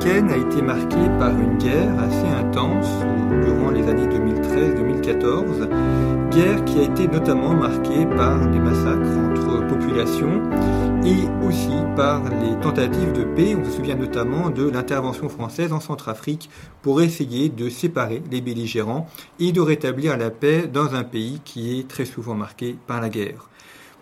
centrafricaine a été marquée par une guerre assez intense durant les années 2013-2014, guerre qui a été notamment marquée par des massacres entre populations et aussi par les tentatives de paix. On se souvient notamment de l'intervention française en Centrafrique pour essayer de séparer les belligérants et de rétablir la paix dans un pays qui est très souvent marqué par la guerre.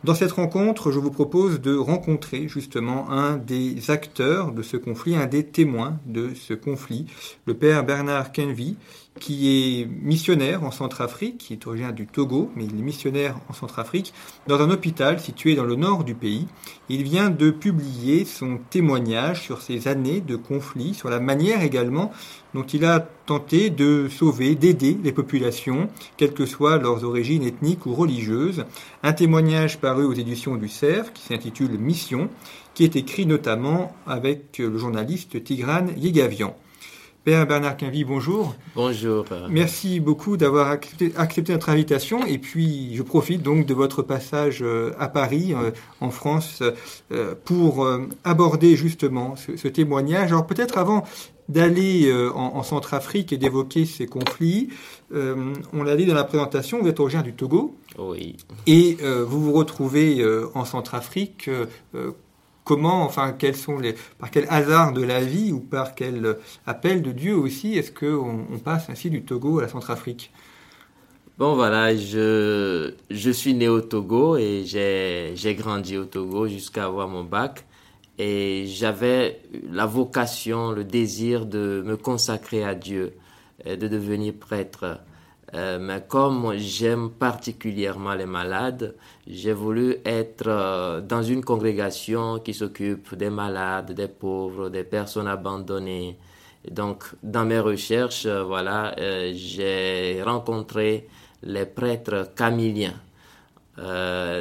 Dans cette rencontre, je vous propose de rencontrer justement un des acteurs de ce conflit, un des témoins de ce conflit, le père Bernard Kenvi, qui est missionnaire en Centrafrique, qui est originaire du Togo, mais il est missionnaire en Centrafrique, dans un hôpital situé dans le nord du pays. Il vient de publier son témoignage sur ces années de conflit, sur la manière également dont il a tenté de sauver, d'aider les populations, quelles que soient leurs origines ethniques ou religieuses. Un témoignage paru aux éditions du CERF, qui s'intitule Mission, qui est écrit notamment avec le journaliste Tigran Yegavian. Père Bernard Quinvy, bonjour. Bonjour. Merci beaucoup d'avoir accepté, notre invitation. Et puis, je profite donc de votre passage euh, à Paris, euh, en France, euh, pour aborder justement ce, témoignage. Alors, peut-être avant d'aller en, Centrafrique et d'évoquer ces conflits, on l'a dit dans la présentation, vous êtes originaire du Togo. Oui. Et vous vous retrouvez en Centrafrique comment, enfin, quels sont les, par quel hasard de la vie ou par quel appel de Dieu aussi est-ce qu'on on passe ainsi du Togo à la Centrafrique? Bon voilà, je, je suis né au Togo et j'ai grandi au Togo jusqu'à avoir mon bac. Et j'avais la vocation, le désir de me consacrer à Dieu, de devenir prêtre. Euh, mais comme j'aime particulièrement les malades, j'ai voulu être euh, dans une congrégation qui s'occupe des malades, des pauvres, des personnes abandonnées. donc, dans mes recherches, euh, voilà, j'ai rencontré les prêtres camiliens.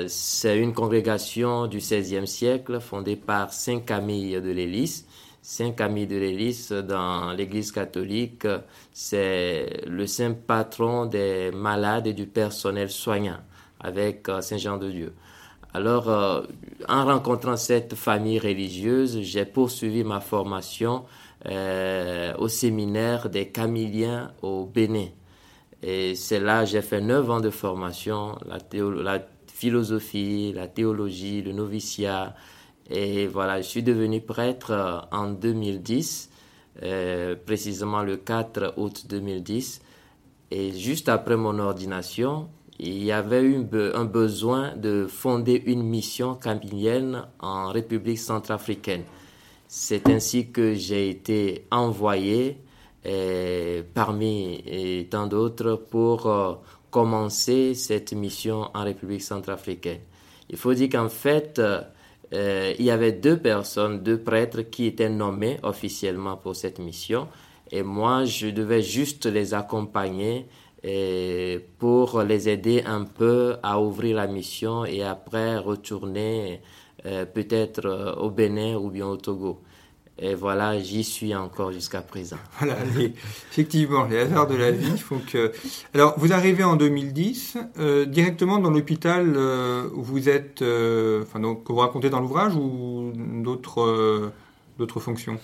C'est une congrégation du XVIe siècle fondée par Saint Camille de l'Hélice Saint Camille de l'Hélice dans l'Église catholique, c'est le saint patron des malades et du personnel soignant avec euh, Saint Jean de Dieu. Alors, euh, en rencontrant cette famille religieuse, j'ai poursuivi ma formation euh, au séminaire des Camiliens au Bénin. Et c'est là j'ai fait neuf ans de formation, la, la philosophie, la théologie, le noviciat, et voilà, je suis devenu prêtre euh, en 2010, euh, précisément le 4 août 2010. Et juste après mon ordination, il y avait eu un besoin de fonder une mission camilienne en République centrafricaine. C'est ainsi que j'ai été envoyé euh, parmi tant d'autres pour commencer cette mission en République centrafricaine. Il faut dire qu'en fait, euh, il y avait deux personnes, deux prêtres qui étaient nommés officiellement pour cette mission. Et moi, je devais juste les accompagner et pour les aider un peu à ouvrir la mission et après retourner euh, peut-être euh, au Bénin ou bien au Togo. Et voilà, j'y suis encore jusqu'à présent. Voilà, effectivement, les hasards de la vie font que. Alors, vous arrivez en 2010 euh, directement dans l'hôpital euh, où vous êtes, euh, enfin, donc, que vous racontez dans l'ouvrage ou d'autres d'autres fonctions?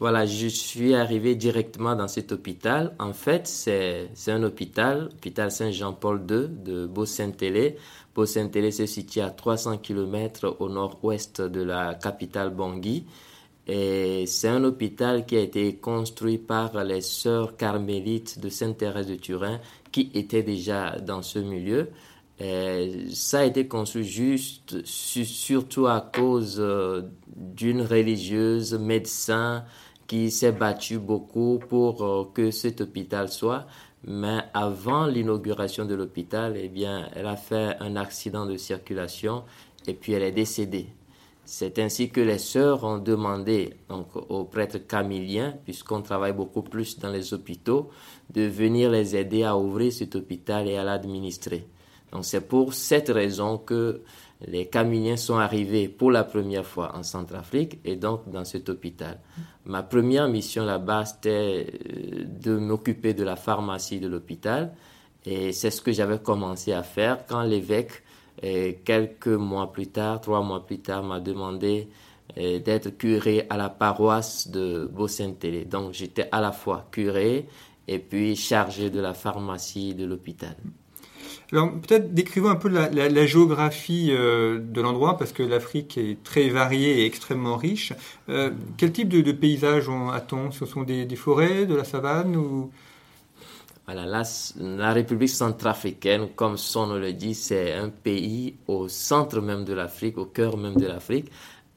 Voilà, je suis arrivé directement dans cet hôpital. En fait, c'est un hôpital, hôpital Saint-Jean-Paul II de Beau-Saint-Télé. Beau-Saint-Télé se situe à 300 km au nord-ouest de la capitale Bangui. Et c'est un hôpital qui a été construit par les sœurs carmélites de Sainte-Thérèse de Turin qui étaient déjà dans ce milieu. ça a été construit juste, surtout à cause d'une religieuse médecin qui s'est battue beaucoup pour que cet hôpital soit. Mais avant l'inauguration de l'hôpital, eh bien, elle a fait un accident de circulation et puis elle est décédée. C'est ainsi que les sœurs ont demandé donc, aux prêtres camiliens, puisqu'on travaille beaucoup plus dans les hôpitaux, de venir les aider à ouvrir cet hôpital et à l'administrer. Donc c'est pour cette raison que les camiliens sont arrivés pour la première fois en Centrafrique et donc dans cet hôpital. Ma première mission là-bas, c'était euh, de m'occuper de la pharmacie de l'hôpital. Et c'est ce que j'avais commencé à faire quand l'évêque, euh, quelques mois plus tard, trois mois plus tard, m'a demandé euh, d'être curé à la paroisse de Beau-Saint-Télé. Donc j'étais à la fois curé et puis chargé de la pharmacie de l'hôpital. Alors peut-être décrivons un peu la, géographie euh, de l'endroit, parce que l'Afrique est très variée et extrêmement riche. Euh, quel type de, paysage a-t-on? Ce sont des, forêts, de la savane ou... Voilà, la, République centrafricaine, comme son nom le dit, c'est un pays au centre même de l'Afrique, au cœur même de l'Afrique.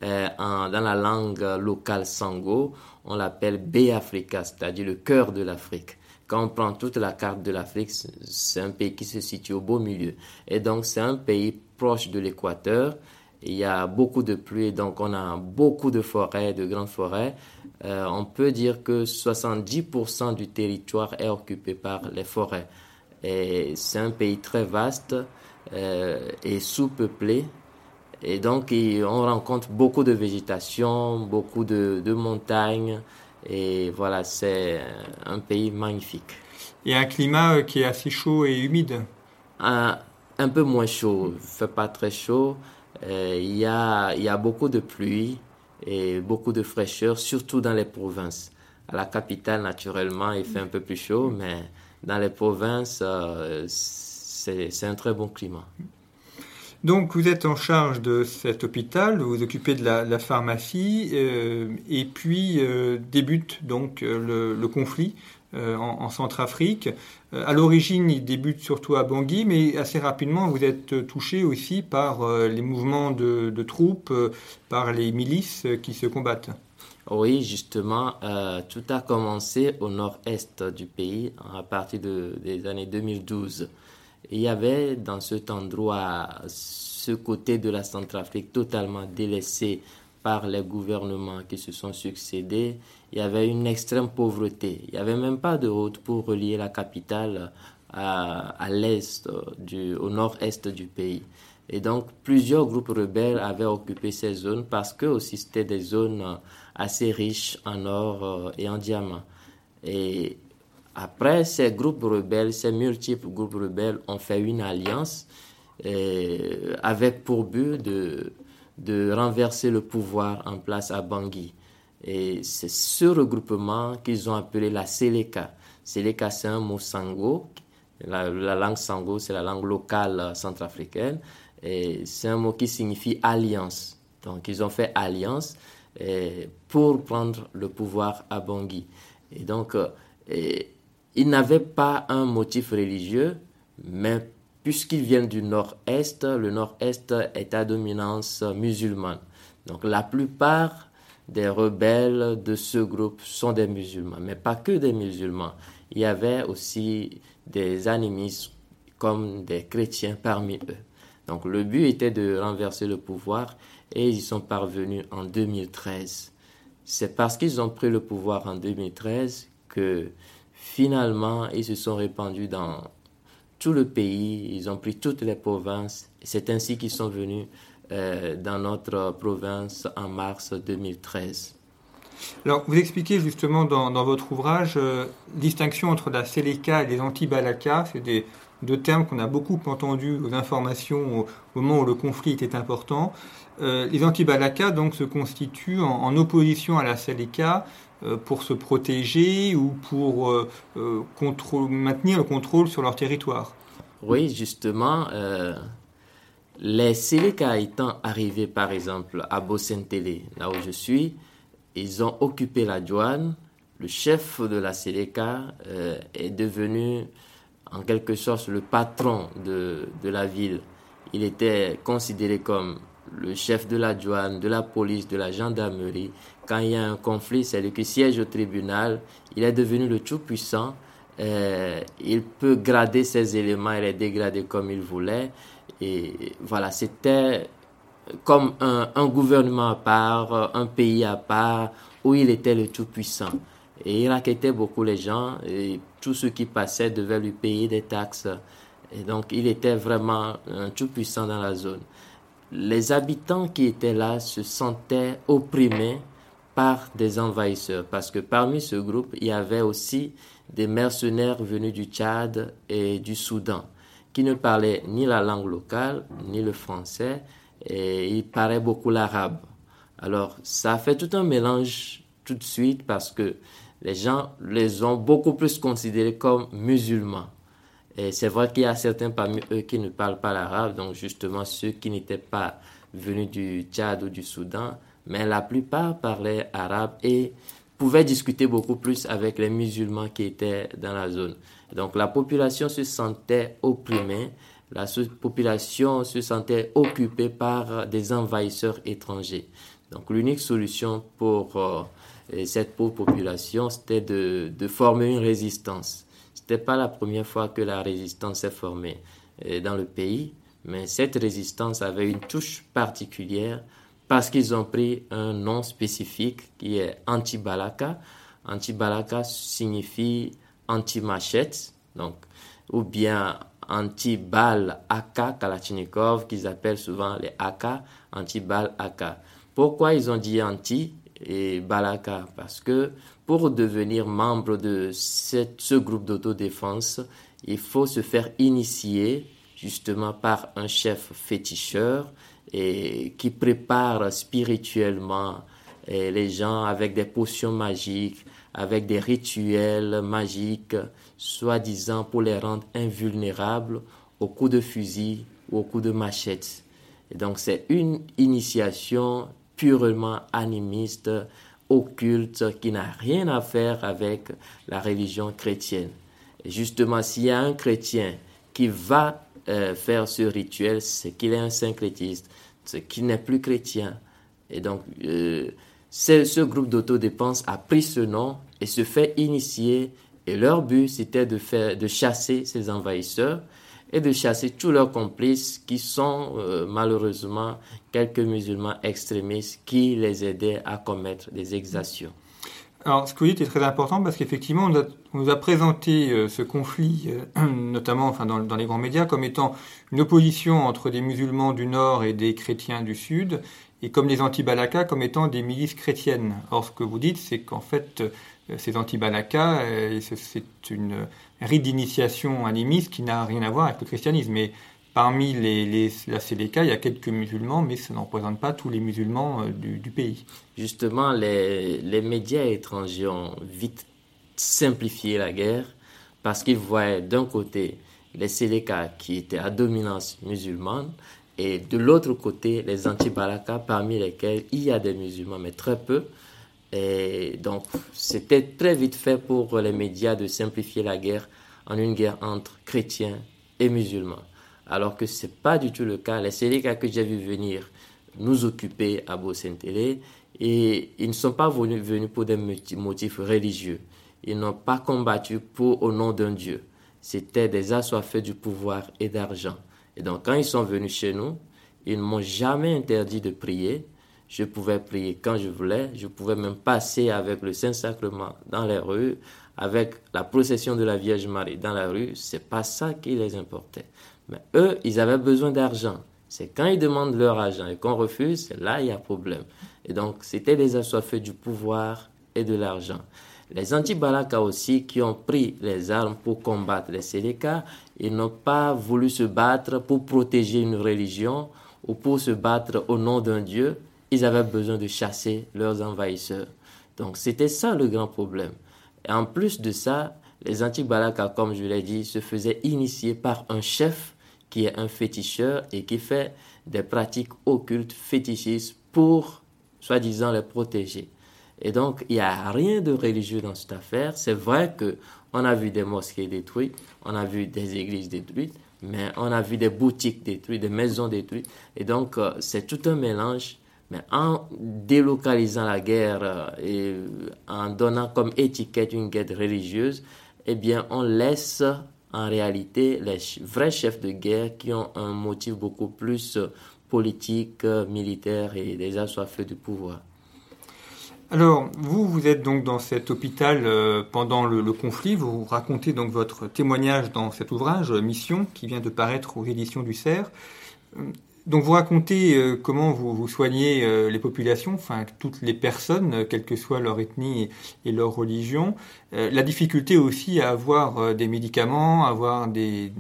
Euh, dans la langue locale sango, on l'appelle B-Africa, c'est-à-dire le cœur de l'Afrique. Quand on prend toute la carte de l'Afrique, c'est un pays qui se situe au beau milieu. Et donc, c'est un pays proche de l'équateur. Il y a beaucoup de pluie, donc on a beaucoup de forêts, de grandes forêts. Euh, on peut dire que 70% du territoire est occupé par les forêts. Et c'est un pays très vaste euh, et sous-peuplé. Et donc, on rencontre beaucoup de végétation, beaucoup de, de montagnes, et voilà, c'est un pays magnifique. Il y a un climat euh, qui est assez chaud et humide Un, un peu moins chaud, il ne fait pas très chaud. Euh, il, y a, beaucoup de pluie et beaucoup de fraîcheur, surtout dans les provinces. À la capitale, naturellement, il fait un peu plus chaud, mais dans les provinces, euh, c'est un très bon climat. Donc vous êtes en charge de cet hôpital, vous vous occupez de la, pharmacie, euh, et puis débute donc le, conflit en, Centrafrique. à l'origine, il débute surtout à Bangui, mais assez rapidement, vous êtes touché aussi par les mouvements de, troupes, par les milices qui se combattent. Oui, justement, tout a commencé au nord-est du pays à partir des années 2012 il y avait dans cet endroit, ce côté de la Centrafrique totalement délaissé par les gouvernements qui se sont succédés, il y avait une extrême pauvreté. Il n'y avait même pas de route pour relier la capitale à, l'est, au nord-est du pays. Et donc, plusieurs groupes rebelles avaient occupé ces zones parce que aussi c'était des zones assez riches en or euh, et en diamants. Et après, ces groupes rebelles, ces multiples groupes rebelles ont fait une alliance euh, avec pour but de, de renverser le pouvoir en place à Bangui. Et c'est ce regroupement qu'ils ont appelé la Seleka. Seleka, c'est un mot sango. La, langue sango, c'est la langue locale centrafricaine. Et c'est un mot qui signifie alliance. Donc, ils ont fait alliance euh, pour prendre le pouvoir à Bangui. Et donc, euh, ils n'avaient pas un motif religieux, mais puisqu'ils viennent du nord-est, le nord-est est à dominance musulmane. Donc la plupart des rebelles de ce groupe sont des musulmans, mais pas que des musulmans. Il y avait aussi des animistes comme des chrétiens parmi eux. Donc le but était de renverser le pouvoir et ils y sont parvenus en 2013. C'est parce qu'ils ont pris le pouvoir en 2013 que Finalement, ils se sont répandus dans tout le pays, ils ont pris toutes les provinces. C'est ainsi qu'ils sont venus euh, dans notre province en mars 2013. Alors, vous expliquez justement dans, votre ouvrage euh, distinction entre la Seleka et les anti-Balaka. C'est des deux termes qu'on a beaucoup entendus aux informations au, moment où le conflit était important. Euh, les anti-Balaka donc se constituent en, en, opposition à la Seleka pour se protéger ou pour euh, euh, maintenir le contrôle sur leur territoire. Oui, justement, les Séléka étant arrivés par exemple à Bosentele, là où je suis, ils ont occupé la douane. Le chef de la Séléka est devenu en quelque sorte le patron de la ville. Il était considéré comme le chef de la douane, de la police, de la gendarmerie. Quand il y a un conflit, c'est lui qui siège au tribunal. Il est devenu le tout-puissant. Euh, il peut grader ses éléments et les dégrader comme il voulait. Et voilà, c'était comme un, gouvernement à part, un pays à part, où il était le tout-puissant. Et il raquettait beaucoup les gens, et tous ceux qui passaient devaient lui payer des taxes. Et donc, il était vraiment un tout-puissant dans la zone. Les habitants qui étaient là se sentaient opprimés par des envahisseurs, parce que parmi ce groupe, il y avait aussi des mercenaires venus du Tchad et du Soudan, qui ne parlaient ni la langue locale, ni le français, et ils parlaient beaucoup l'arabe. Alors, ça fait tout un mélange tout de suite parce que les gens les ont beaucoup plus considérés comme musulmans. Et c'est vrai qu'il y a certains parmi eux qui ne parlent pas l'arabe, donc justement ceux qui n'étaient pas venus du Tchad ou du Soudan, mais la plupart parlaient arabe et pouvaient discuter beaucoup plus avec les musulmans qui étaient dans la zone. Donc la population se sentait opprimée, la population se sentait occupée par des envahisseurs étrangers. Donc l'unique solution pour euh, cette pauvre population, c'était de, de, former une résistance. Ce n'était pas la première fois que la résistance s'est formée euh, dans le pays, mais cette résistance avait une touche particulière parce qu'ils ont pris un nom spécifique qui est anti-balaka. Anti-balaka signifie anti-machette, donc, ou bien anti-balle AK Kalachnikov, qu'ils appellent souvent les AK, anti-balle AK. Pourquoi ils ont dit anti? Et balaka Parce que pour devenir membre de ce groupe d'autodéfense, il faut se faire initier justement par un chef féticheur et qui prépare spirituellement les gens avec des potions magiques, avec des rituels magiques, soi-disant pour les rendre invulnérables au coup de fusil ou au coup de machette. Et donc c'est une initiation purement animiste, occulte, qui n'a rien à faire avec la religion chrétienne. Et justement, s'il y a un chrétien qui va euh, faire ce rituel, c'est qu'il est un syncrétiste, c'est qu'il n'est plus chrétien. Et donc, euh, ce groupe d'autodépense a pris ce nom et se fait initier. Et leur but, c'était de, faire, de chasser ces envahisseurs et de chasser tous leurs complices qui sont euh, malheureusement quelques musulmans extrémistes qui les aidaient à commettre des exactions. Alors, ce que vous dites est très important parce qu'effectivement, on, nous a présenté euh, ce conflit, euh, notamment enfin, dans, les grands médias, comme étant une opposition entre des musulmans du Nord et des chrétiens du Sud, et comme les anti-Balaka comme étant des milices chrétiennes. Or, ce que vous dites, c'est qu'en fait, ces anti-Balaka, c'est une rite d'initiation animiste qui n'a rien à voir avec le christianisme. Mais Parmi les, les, il y a quelques musulmans, mais ça ne représente pas tous les musulmans euh, du, pays. Justement, les, les, médias étrangers ont vite simplifié la guerre parce qu'ils voyaient d'un côté les Séléka qui étaient à dominance musulmane et de l'autre côté les anti-Balaka parmi lesquels il y a des musulmans, mais très peu. Et donc, c'était très vite fait pour les médias de simplifier la guerre en une guerre entre chrétiens et musulmans alors que ce n'est pas du tout le cas. Les Séléka que j'ai vu venir nous occuper à Beau-Saint-Télé, et ils ne sont pas venus, venus pour des motifs religieux. Ils n'ont pas combattu pour au nom d'un Dieu. C'était des assoiffés du pouvoir et d'argent. Et donc quand ils sont venus chez nous, ils ne m'ont jamais interdit de prier. Je pouvais prier quand je voulais. Je pouvais même passer avec le Saint-Sacrement dans les rues, avec la procession de la Vierge Marie dans la rue. C'est pas ça qui les importait. Mais eux, ils avaient besoin d'argent. C'est quand ils demandent leur argent et qu'on refuse, là il y a problème. Et donc, c'était les assoiffés du pouvoir et de l'argent. Les anti-Balaka aussi, qui ont pris les armes pour combattre les Séléka, ils n'ont pas voulu se battre pour protéger une religion ou pour se battre au nom d'un Dieu. Ils avaient besoin de chasser leurs envahisseurs. Donc, c'était ça le grand problème. Et en plus de ça, les anti-Balaka, comme je l'ai dit, se faisaient initier par un chef qui est un féticheur et qui fait des pratiques occultes fétichistes pour, soi-disant, les protéger. Et donc, il n'y a rien de religieux dans cette affaire. C'est vrai que on a vu des mosquées détruites, on a vu des églises détruites, mais on a vu des boutiques détruites, des maisons détruites. Et donc, euh, c'est tout un mélange. Mais en délocalisant la guerre euh, et en donnant comme étiquette une guerre religieuse, eh bien, on laisse en réalité les vrais chefs de guerre qui ont un motif beaucoup plus euh, politique, militaire et des assoiffés du pouvoir. Alors, vous, vous êtes donc dans cet hôpital euh, pendant le, conflit. Vous racontez donc votre témoignage dans cet ouvrage, Mission, qui vient de paraître aux éditions du CERF. Euh, donc, vous racontez euh, comment vous, soignez les populations, enfin toutes les personnes, quelle que soit leur ethnie et, leur religion. la difficulté aussi à avoir des médicaments, avoir des,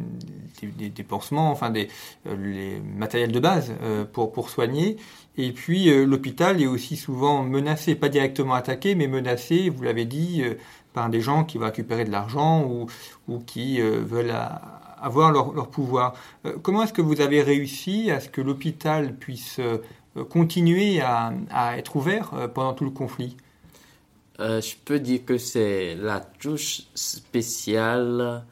des, pansements, enfin des les matériels de base pour, pour soigner. Et puis euh, l'hôpital est aussi souvent menacé, pas directement attaqué, mais menacé, vous l'avez dit, euh, par des gens qui vont récupérer de l'argent ou, ou, qui euh, veulent avoir leur, pouvoir. comment est-ce que vous avez réussi à ce que l'hôpital puisse continuer à, être ouvert pendant tout le conflit? Je peux dire que c'est la touche spéciale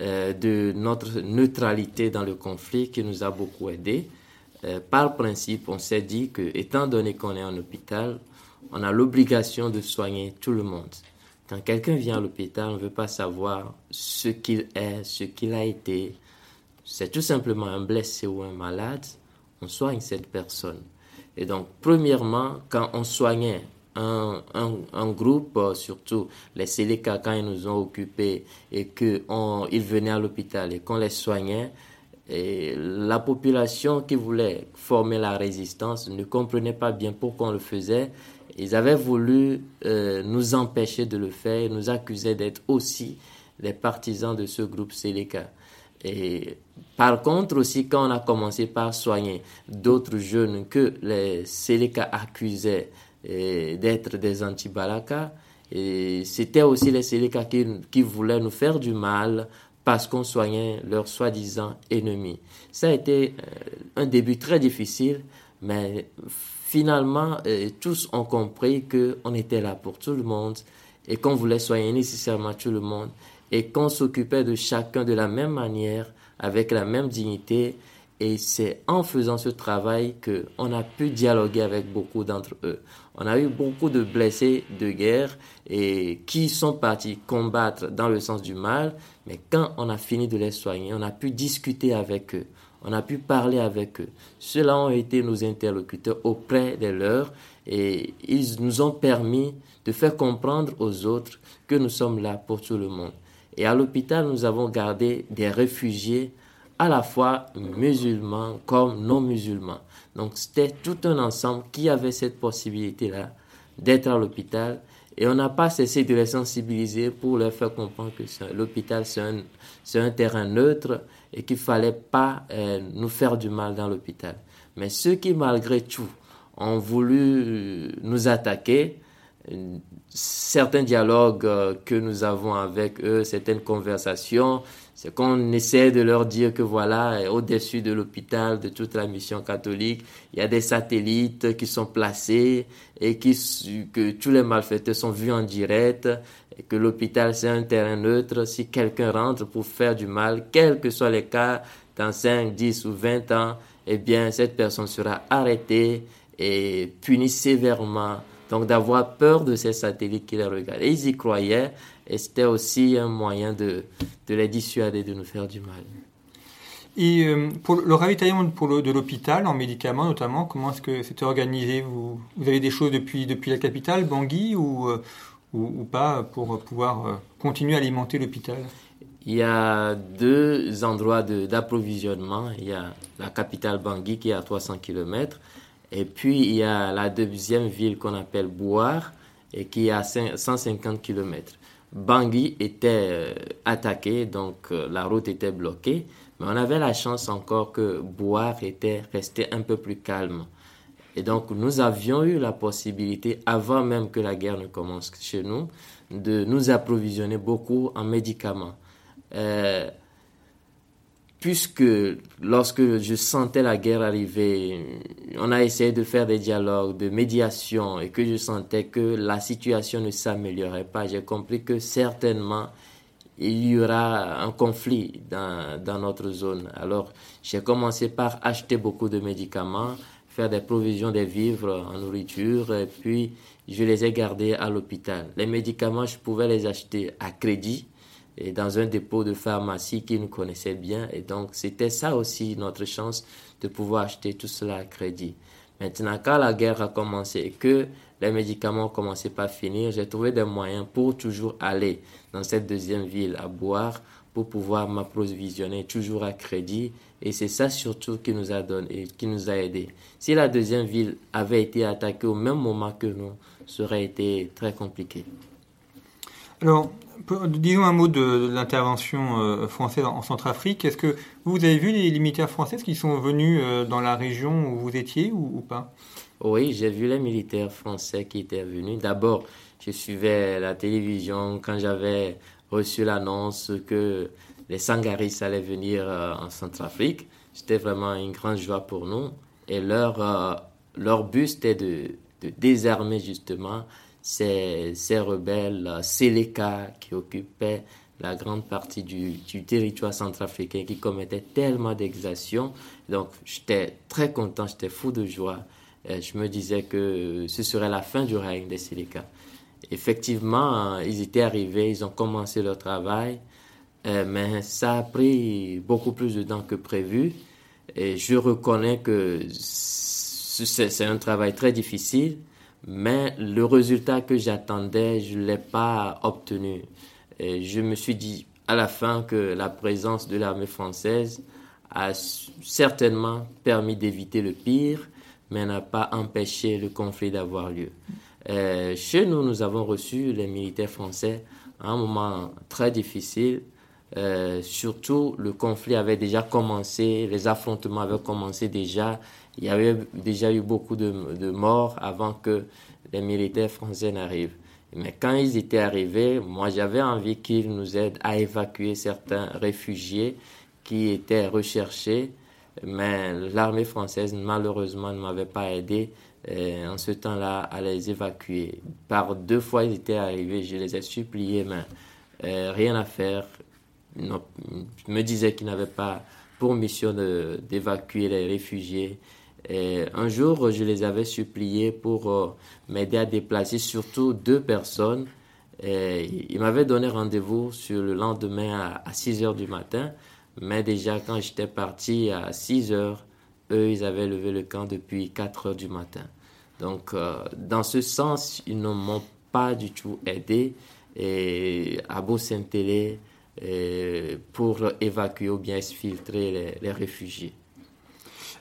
de notre neutralité dans le conflit qui nous a beaucoup aidés. Euh, par principe, on s'est dit que, étant donné qu'on est en hôpital, on a l'obligation de soigner tout le monde. Quand quelqu'un vient à l'hôpital, on ne veut pas savoir ce qu'il est, ce qu'il a été. C'est tout simplement un blessé ou un malade. On soigne cette personne. Et donc, premièrement, quand on soignait un, un, groupe, euh, surtout les Séléka, quand ils nous ont occupés et qu'ils venaient à l'hôpital et qu'on les soignait, et la population qui voulait former la résistance ne comprenait pas bien pourquoi on le faisait. Ils avaient voulu euh, nous empêcher de le faire nous accusaient d'être aussi des partisans de ce groupe Séléka. Et par contre aussi, quand on a commencé par soigner d'autres jeunes que les Séléka accusaient euh, d'être des anti-Balaka, c'était aussi les Séléka qui, qui voulaient nous faire du mal parce qu'on soignait leurs soi-disant ennemis. Ça a été euh, un début très difficile, mais finalement, euh, tous ont compris qu'on était là pour tout le monde et qu'on voulait soigner nécessairement tout le monde et qu'on s'occupait de chacun de la même manière, avec la même dignité. Et c'est en faisant ce travail qu'on a pu dialoguer avec beaucoup d'entre eux. On a eu beaucoup de blessés de guerre et qui sont partis combattre dans le sens du mal, mais quand on a fini de les soigner, on a pu discuter avec eux, on a pu parler avec eux. Ceux-là ont été nos interlocuteurs auprès de leurs et ils nous ont permis de faire comprendre aux autres que nous sommes là pour tout le monde. Et à l'hôpital, nous avons gardé des réfugiés à la fois musulmans comme non musulmans. Donc c'était tout un ensemble qui avait cette possibilité-là d'être à l'hôpital et on n'a pas cessé de les sensibiliser pour leur faire comprendre que l'hôpital c'est un, terrain neutre et qu'il fallait pas euh, nous faire du mal dans l'hôpital. Mais ceux qui malgré tout ont voulu euh, nous attaquer, euh, certains dialogues que nous avons avec eux, certaines conversations, c'est qu'on essaie de leur dire que voilà, au-dessus de l'hôpital, de toute la mission catholique, il y a des satellites qui sont placés et qui, que tous les malfaiteurs sont vus en direct et que l'hôpital c'est un terrain neutre. Si quelqu'un rentre pour faire du mal, quels que soient les cas, dans 5, 10 ou 20 ans, eh bien, cette personne sera arrêtée et punie sévèrement. Donc, d'avoir peur de ces satellites qui les regardent. Et ils y croyaient. Et c'était aussi un moyen de, de, les dissuader de nous faire du mal. Et euh, pour le ravitaillement pour le, de l'hôpital en médicaments notamment, comment est-ce que c'était organisé? Vous, vous, avez des choses depuis, depuis la capitale, Bangui, ou, euh, ou, ou, pas pour pouvoir euh, continuer à alimenter l'hôpital? Il y a deux endroits d'approvisionnement. Il y a la capitale Bangui qui est à 300 km. Et puis il y a la deuxième ville qu'on appelle Bouar et qui est à 150 km. Bangui était euh, attaqué, donc euh, la route était bloquée, mais on avait la chance encore que Boire était resté un peu plus calme. Et donc nous avions eu la possibilité, avant même que la guerre ne commence chez nous, de nous approvisionner beaucoup en médicaments. Euh, puisque lorsque je sentais la guerre arriver, on a essayé de faire des dialogues, de médiation, et que je sentais que la situation ne s'améliorait pas, j'ai compris que certainement il y aura un conflit dans, dans notre zone. Alors j'ai commencé par acheter beaucoup de médicaments, faire des provisions des vivres en nourriture, et puis je les ai gardés à l'hôpital. Les médicaments, je pouvais les acheter à crédit et dans un dépôt de pharmacie qui nous connaissait bien. Et donc, c'était ça aussi notre chance de pouvoir acheter tout cela à crédit. Maintenant, quand la guerre a commencé et que les médicaments commençaient pas à finir, j'ai trouvé des moyens pour toujours aller dans cette deuxième ville à boire pour pouvoir m'approvisionner toujours à crédit. Et c'est ça surtout qui nous a donné, qui nous a aidé. Si la deuxième ville avait été attaquée au même moment que nous, ça aurait été très compliqué. Alors, disons un mot de, l'intervention euh, française en, Centrafrique. Est-ce que vous avez vu les, militaires français qui sont venus euh, dans la région où vous étiez ou, pas? Oui, j'ai vu les militaires français qui étaient venus. D'abord, je suivais la télévision quand j'avais reçu l'annonce que les Sangaris allaient venir euh, en Centrafrique. C'était vraiment une grande joie pour nous. Et leur, leur but, c'était de, de désarmer justement ces, ces rebelles euh, Séléka qui occupaient la grande partie du, du territoire centrafricain, qui commettaient tellement d'exactions. Donc, j'étais très content, j'étais fou de joie. je me disais que ce serait la fin du règne des Séléka. Effectivement, ils étaient arrivés, ils ont commencé leur travail, euh, mais ça a pris beaucoup plus de temps que prévu. Et je reconnais que c'est un travail très difficile, mais le résultat que j'attendais, je ne l'ai pas obtenu. Et je me suis dit à la fin que la présence de l'armée française a certainement permis d'éviter le pire, mais n'a pas empêché le conflit d'avoir lieu. chez nous, nous avons reçu les militaires français à un moment très difficile. Surtout, le conflit avait déjà commencé, les affrontements avaient commencé déjà il y avait déjà eu beaucoup de, morts avant que les militaires français n'arrivent. Mais quand ils étaient arrivés, moi j'avais envie qu'ils nous aident à évacuer certains réfugiés qui étaient recherchés, mais l'armée française malheureusement ne m'avait pas aidé en ce temps-là à les évacuer. Par deux fois ils étaient arrivés, je les ai suppliés, mais euh, rien à faire. je me disais qu'ils n'avaient pas pour mission d'évacuer les réfugiés un jour, je les avais suppliés pour euh, m'aider à déplacer surtout deux personnes. Et ils m'avaient donné rendez-vous sur le lendemain à, 6 heures du matin. Mais déjà, quand j'étais parti à 6 heures, eux, ils avaient levé le camp depuis 4 heures du matin. Donc, euh, dans ce sens, ils ne m'ont pas du tout aidé et à beau pour évacuer ou bien exfiltrer les réfugiés.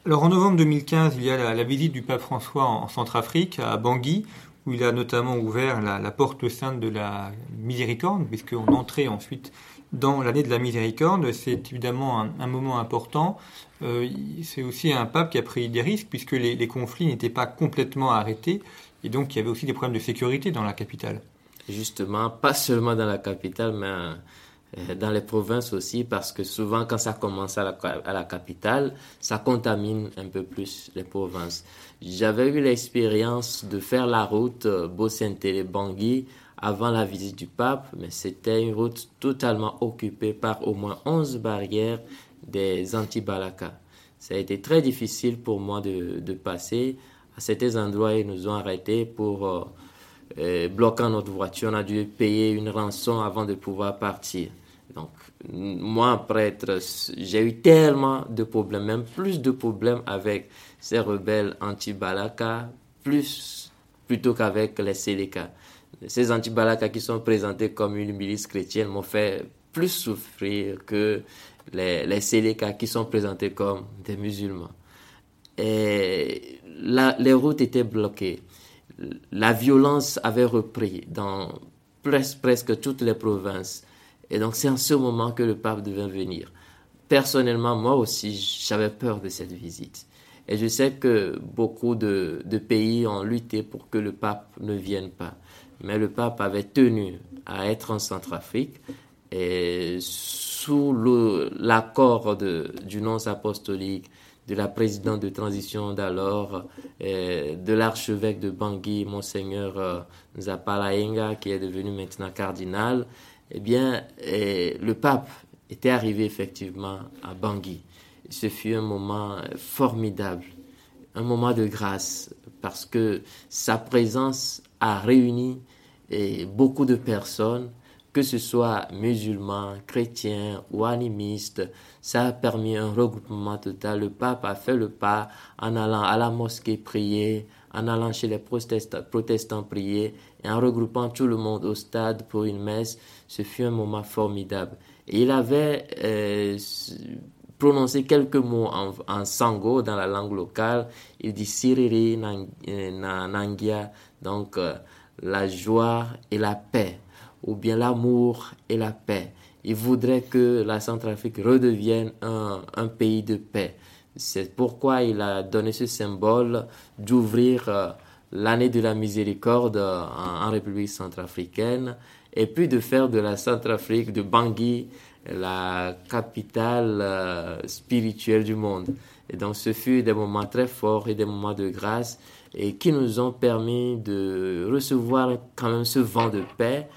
Alors en novembre 2015, il y a la, visite du pape François en, Centrafrique, à Bangui, où il a notamment ouvert la, porte sainte de la miséricorde, puisqu'on entrait ensuite dans l'année de la miséricorde. C'est évidemment un, moment important. Euh, c'est aussi un pape qui a pris des risques, puisque les, les conflits n'étaient pas complètement arrêtés, et donc il y avait aussi des problèmes de sécurité dans la capitale. Justement, pas seulement dans la capitale, mais dans les provinces aussi, parce que souvent quand ça commence à la, capitale, ça contamine un peu plus les provinces. J'avais eu l'expérience de faire la route euh, Beau-Saint-Bangui avant la visite du pape, mais c'était une route totalement occupée par au moins 11 barrières des anti-Balaka. Ça a été très difficile pour moi de, passer. À certains endroits, ils nous ont arrêtés pour euh, euh bloquer notre voiture. On a dû payer une rançon avant de pouvoir partir. Donc, moi, prêtre, j'ai eu tellement de problèmes, même plus de problèmes avec ces rebelles anti-Balaka, plus plutôt qu'avec les Séléka. Ces anti-Balaka qui sont présentés comme une milice chrétienne m'ont fait plus souffrir que les, les Séléka qui sont présentés comme des musulmans. Et les routes étaient bloquées. La violence avait repris dans presque toutes les provinces. Et donc c'est en ce moment que le pape devait venir. Personnellement, moi aussi, j'avais peur de cette visite. Et je sais que beaucoup de, pays ont lutté pour que le pape ne vienne pas. Mais le pape avait tenu à être en Centrafrique. Et sous l'accord du nonce apostolique de la présidente de transition d'alors, de l'archevêque de Bangui, Monseigneur euh, Zapalaenga, qui est devenu maintenant cardinal, eh bien, le pape était arrivé effectivement à Bangui. Ce fut un moment formidable, un moment de grâce, parce que sa présence a réuni eh, beaucoup de personnes que ce soit musulmans, chrétiens ou animistes, ça a permis un regroupement total. Le pape a fait le pas en allant à la mosquée prier, en allant chez les protestants, prier et en regroupant tout le monde au stade pour une messe. Ce fut un moment formidable. Il avait euh, prononcé quelques mots en, sango dans la langue locale. Il dit Siriri euh, Nangia, donc euh, la joie et la paix ou bien l'amour et la paix. Il voudrait que la Centrafrique redevienne un, pays de paix. C'est pourquoi il a donné ce symbole d'ouvrir l'année de la miséricorde en, République centrafricaine et puis de faire de la Centrafrique, de Bangui, la capitale euh, spirituelle du monde. Et donc ce fut des moments très forts et des moments de grâce et qui nous ont permis de recevoir quand même ce vent de paix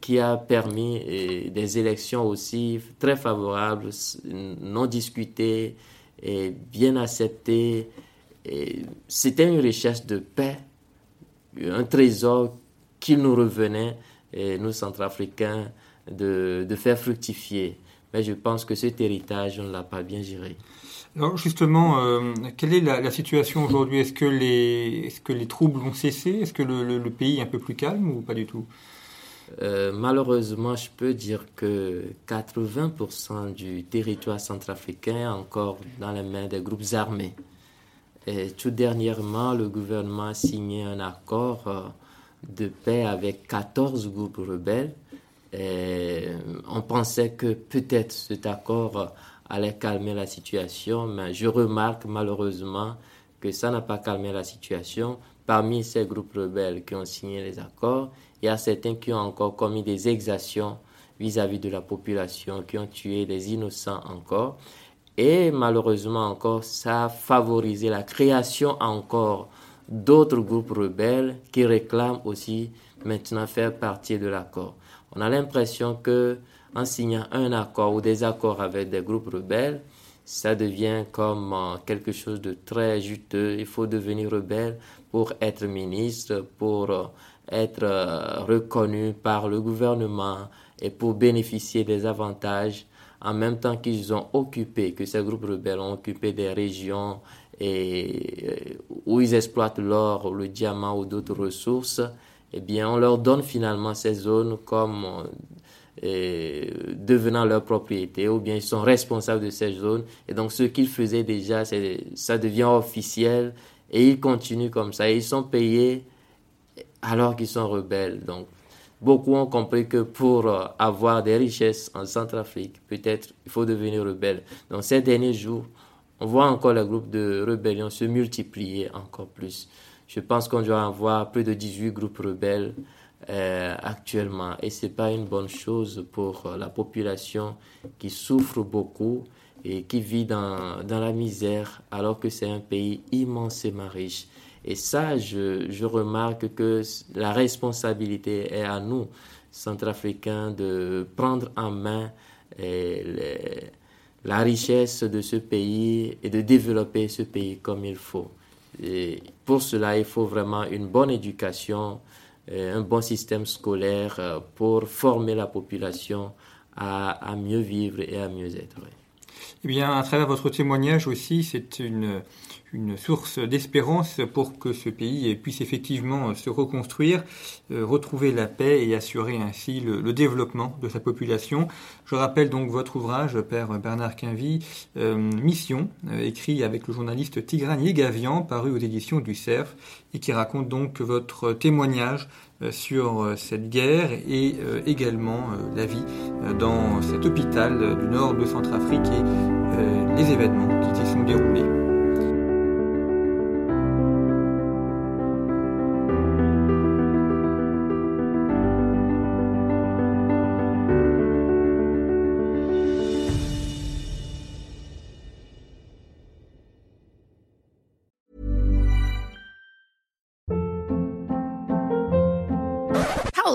qui a permis des élections aussi très favorables, non discutées et bien acceptées. C'était une recherche de paix, un trésor qui nous revenait, et nous centrafricains, de, de faire fructifier. Mais je pense que cet héritage, on ne l'a pas bien géré. Alors justement, euh, quelle est la, situation aujourd'hui? Est-ce que, les, est que les troubles ont cessé? Est-ce que le, le, pays est un peu plus calme ou pas du tout? Euh, malheureusement, je peux dire que 80% du territoire centrafricain est encore dans les mains des groupes armés. Et tout dernièrement, le gouvernement a signé un accord euh, de paix avec 14 groupes rebelles. Et on pensait que peut-être cet accord allait calmer la situation, mais je remarque malheureusement que ça n'a pas calmé la situation. Parmi ces groupes rebelles qui ont signé les accords, il y a certains qui ont encore commis des exactions vis-à-vis de la population, qui ont tué des innocents encore. Et malheureusement encore, ça a favorisé la création encore d'autres groupes rebelles qui réclament aussi maintenant faire partie de l'accord. On a l'impression que en signant un accord ou des accords avec des groupes rebelles, ça devient comme euh, quelque chose de très juteux. Il faut devenir rebelle pour être ministre, pour euh, être euh, reconnus par le gouvernement et pour bénéficier des avantages en même temps qu'ils ont occupé, que ces groupes rebelles ont occupé des régions et, euh, où ils exploitent l'or, le diamant ou d'autres ressources, eh bien, on leur donne finalement ces zones comme euh, devenant leur propriété, ou bien ils sont responsables de ces zones. Et donc, ce qu'ils faisaient déjà, ça devient officiel et ils continuent comme ça. ils sont payés alors qu'ils sont rebelles. Donc, beaucoup ont compris que pour euh, avoir des richesses en Centrafrique, peut-être il faut devenir rebelle. Dans ces derniers jours, on voit encore les groupes de rébellion se multiplier encore plus. Je pense qu'on doit avoir plus de 18 groupes rebelles euh, actuellement et ce n'est pas une bonne chose pour euh, la population qui souffre beaucoup et qui vit dans, dans la misère alors que c'est un pays immensément riche. Et ça, je, je, remarque que la responsabilité est à nous, centrafricains, de prendre en main eh, la richesse de ce pays et de développer ce pays comme il faut. Pour cela, il faut vraiment une bonne éducation, eh, un bon système scolaire euh, pour former la population à mieux vivre et à mieux être. Eh bien, à travers votre témoignage aussi, c'est une, une source d'espérance pour que ce pays puisse effectivement se reconstruire, euh, retrouver la paix et assurer ainsi le, développement de sa population. Je rappelle donc votre ouvrage, Père Bernard Quinvy, euh, Mission, euh, écrit avec le journaliste Tigran Gavian, paru aux éditions du CERF, et qui raconte donc votre témoignage sur cette guerre et également la vie dans cet hôpital du nord de Centrafrique et les événements qui s'y sont déroulés.